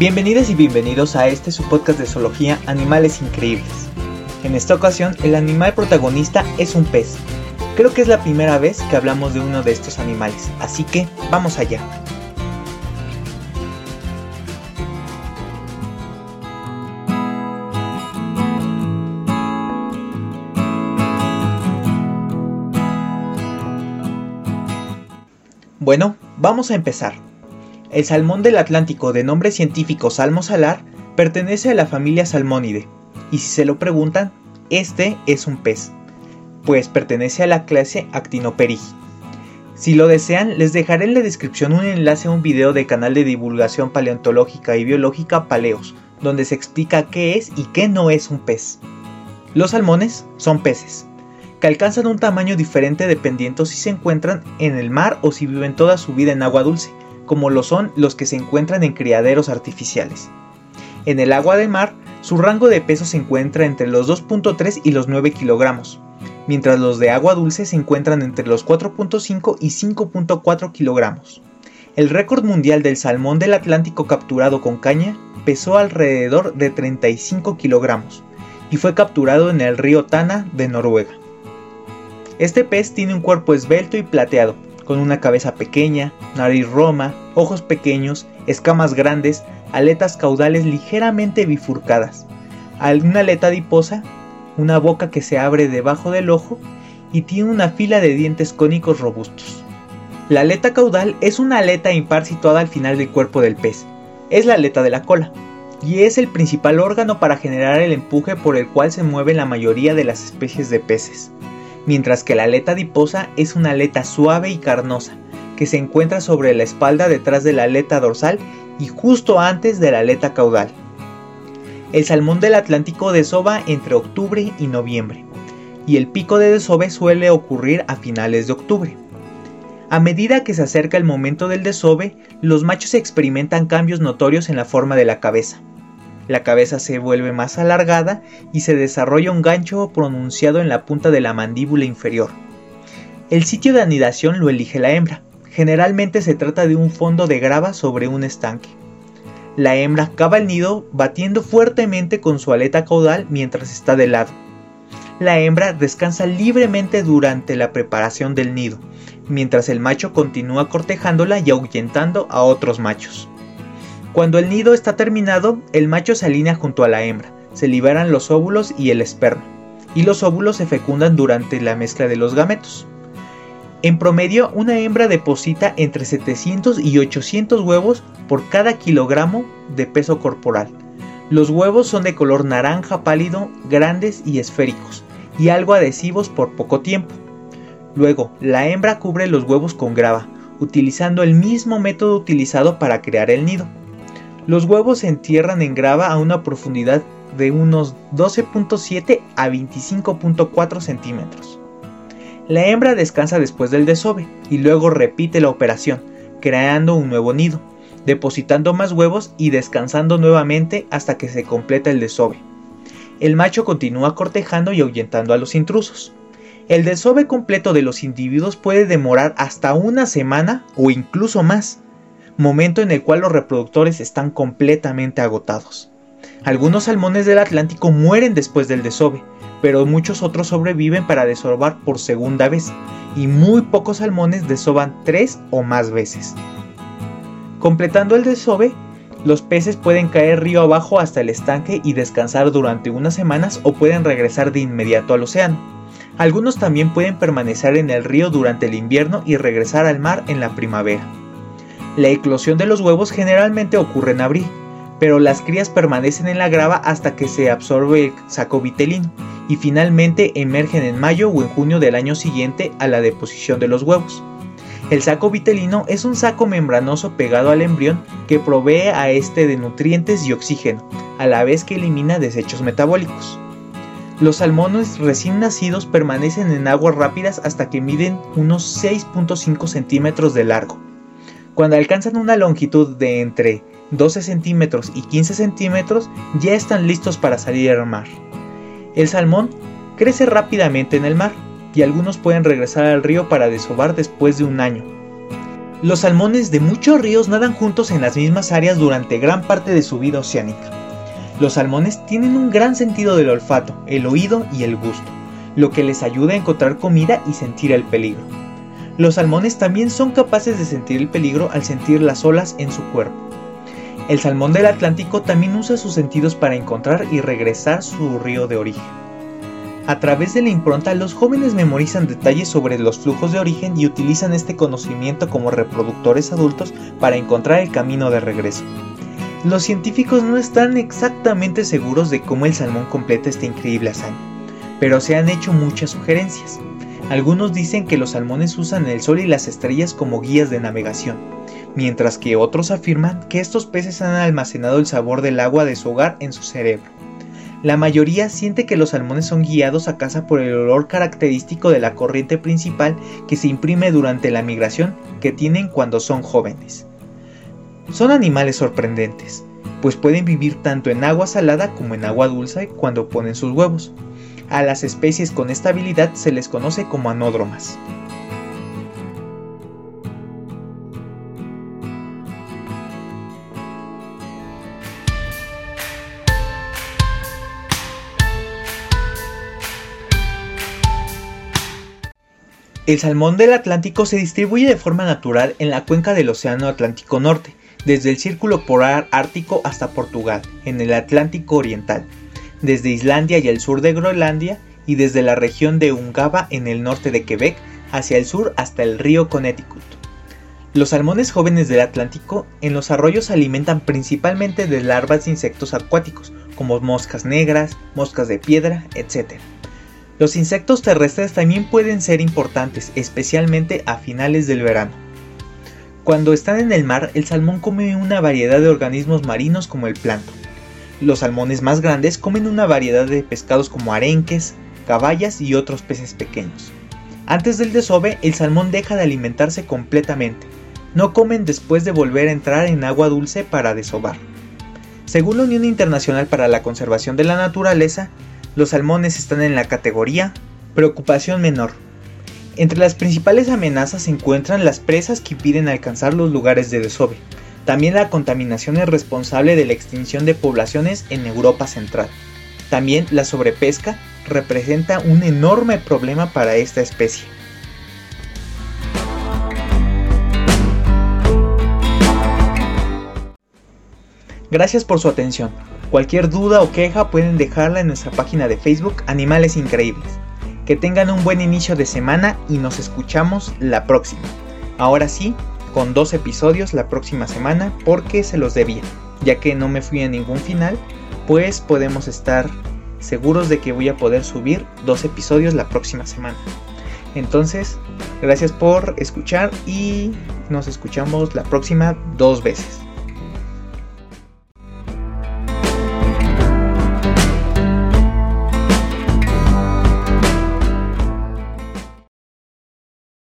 Bienvenidas y bienvenidos a este su podcast de zoología Animales Increíbles. En esta ocasión, el animal protagonista es un pez. Creo que es la primera vez que hablamos de uno de estos animales, así que vamos allá. Bueno, vamos a empezar. El salmón del Atlántico de nombre científico salmo salar pertenece a la familia Salmónide, y si se lo preguntan, este es un pez, pues pertenece a la clase Actinoperigi. Si lo desean, les dejaré en la descripción un enlace a un video del canal de divulgación paleontológica y biológica Paleos, donde se explica qué es y qué no es un pez. Los salmones son peces, que alcanzan un tamaño diferente dependiendo si se encuentran en el mar o si viven toda su vida en agua dulce como lo son los que se encuentran en criaderos artificiales. En el agua de mar, su rango de peso se encuentra entre los 2.3 y los 9 kilogramos, mientras los de agua dulce se encuentran entre los 4.5 y 5.4 kilogramos. El récord mundial del salmón del Atlántico capturado con caña pesó alrededor de 35 kilogramos y fue capturado en el río Tana de Noruega. Este pez tiene un cuerpo esbelto y plateado, con una cabeza pequeña, nariz roma, ojos pequeños, escamas grandes, aletas caudales ligeramente bifurcadas, una aleta adiposa, una boca que se abre debajo del ojo y tiene una fila de dientes cónicos robustos. La aleta caudal es una aleta impar situada al final del cuerpo del pez. Es la aleta de la cola y es el principal órgano para generar el empuje por el cual se mueven la mayoría de las especies de peces mientras que la aleta adiposa es una aleta suave y carnosa, que se encuentra sobre la espalda detrás de la aleta dorsal y justo antes de la aleta caudal. El salmón del Atlántico desova entre octubre y noviembre, y el pico de desove suele ocurrir a finales de octubre. A medida que se acerca el momento del desove, los machos experimentan cambios notorios en la forma de la cabeza, la cabeza se vuelve más alargada y se desarrolla un gancho pronunciado en la punta de la mandíbula inferior. El sitio de anidación lo elige la hembra. Generalmente se trata de un fondo de grava sobre un estanque. La hembra cava el nido batiendo fuertemente con su aleta caudal mientras está de lado. La hembra descansa libremente durante la preparación del nido, mientras el macho continúa cortejándola y ahuyentando a otros machos. Cuando el nido está terminado, el macho se alinea junto a la hembra, se liberan los óvulos y el esperma, y los óvulos se fecundan durante la mezcla de los gametos. En promedio, una hembra deposita entre 700 y 800 huevos por cada kilogramo de peso corporal. Los huevos son de color naranja pálido, grandes y esféricos, y algo adhesivos por poco tiempo. Luego, la hembra cubre los huevos con grava, utilizando el mismo método utilizado para crear el nido. Los huevos se entierran en grava a una profundidad de unos 12.7 a 25.4 centímetros. La hembra descansa después del desove y luego repite la operación, creando un nuevo nido, depositando más huevos y descansando nuevamente hasta que se completa el desove. El macho continúa cortejando y ahuyentando a los intrusos. El desove completo de los individuos puede demorar hasta una semana o incluso más momento en el cual los reproductores están completamente agotados. Algunos salmones del Atlántico mueren después del desove, pero muchos otros sobreviven para desovar por segunda vez, y muy pocos salmones desovan tres o más veces. Completando el desove, los peces pueden caer río abajo hasta el estanque y descansar durante unas semanas o pueden regresar de inmediato al océano. Algunos también pueden permanecer en el río durante el invierno y regresar al mar en la primavera. La eclosión de los huevos generalmente ocurre en abril, pero las crías permanecen en la grava hasta que se absorbe el saco vitelino y finalmente emergen en mayo o en junio del año siguiente a la deposición de los huevos. El saco vitelino es un saco membranoso pegado al embrión que provee a este de nutrientes y oxígeno, a la vez que elimina desechos metabólicos. Los salmones recién nacidos permanecen en aguas rápidas hasta que miden unos 6.5 centímetros de largo cuando alcanzan una longitud de entre 12 centímetros y 15 centímetros, ya están listos para salir al mar. El salmón crece rápidamente en el mar y algunos pueden regresar al río para desovar después de un año. Los salmones de muchos ríos nadan juntos en las mismas áreas durante gran parte de su vida oceánica. Los salmones tienen un gran sentido del olfato, el oído y el gusto, lo que les ayuda a encontrar comida y sentir el peligro. Los salmones también son capaces de sentir el peligro al sentir las olas en su cuerpo. El salmón del Atlántico también usa sus sentidos para encontrar y regresar su río de origen. A través de la impronta, los jóvenes memorizan detalles sobre los flujos de origen y utilizan este conocimiento como reproductores adultos para encontrar el camino de regreso. Los científicos no están exactamente seguros de cómo el salmón completa esta increíble hazaña, pero se han hecho muchas sugerencias. Algunos dicen que los salmones usan el sol y las estrellas como guías de navegación, mientras que otros afirman que estos peces han almacenado el sabor del agua de su hogar en su cerebro. La mayoría siente que los salmones son guiados a casa por el olor característico de la corriente principal que se imprime durante la migración que tienen cuando son jóvenes. Son animales sorprendentes, pues pueden vivir tanto en agua salada como en agua dulce cuando ponen sus huevos. A las especies con esta habilidad se les conoce como anódromas. El salmón del Atlántico se distribuye de forma natural en la cuenca del Océano Atlántico Norte, desde el Círculo Polar Ártico hasta Portugal, en el Atlántico Oriental, desde Islandia y el sur de Groenlandia, y desde la región de Ungava en el norte de Quebec hacia el sur hasta el río Connecticut. Los salmones jóvenes del Atlántico en los arroyos se alimentan principalmente de larvas de insectos acuáticos, como moscas negras, moscas de piedra, etc. Los insectos terrestres también pueden ser importantes, especialmente a finales del verano. Cuando están en el mar, el salmón come una variedad de organismos marinos como el plancton. Los salmones más grandes comen una variedad de pescados como arenques, caballas y otros peces pequeños. Antes del desove, el salmón deja de alimentarse completamente. No comen después de volver a entrar en agua dulce para desovar. Según la Unión Internacional para la Conservación de la Naturaleza, los salmones están en la categoría preocupación menor. Entre las principales amenazas se encuentran las presas que impiden alcanzar los lugares de desove. También la contaminación es responsable de la extinción de poblaciones en Europa Central. También la sobrepesca representa un enorme problema para esta especie. Gracias por su atención. Cualquier duda o queja pueden dejarla en nuestra página de Facebook Animales Increíbles. Que tengan un buen inicio de semana y nos escuchamos la próxima. Ahora sí, con dos episodios la próxima semana porque se los debía. Ya que no me fui a ningún final, pues podemos estar seguros de que voy a poder subir dos episodios la próxima semana. Entonces, gracias por escuchar y nos escuchamos la próxima dos veces.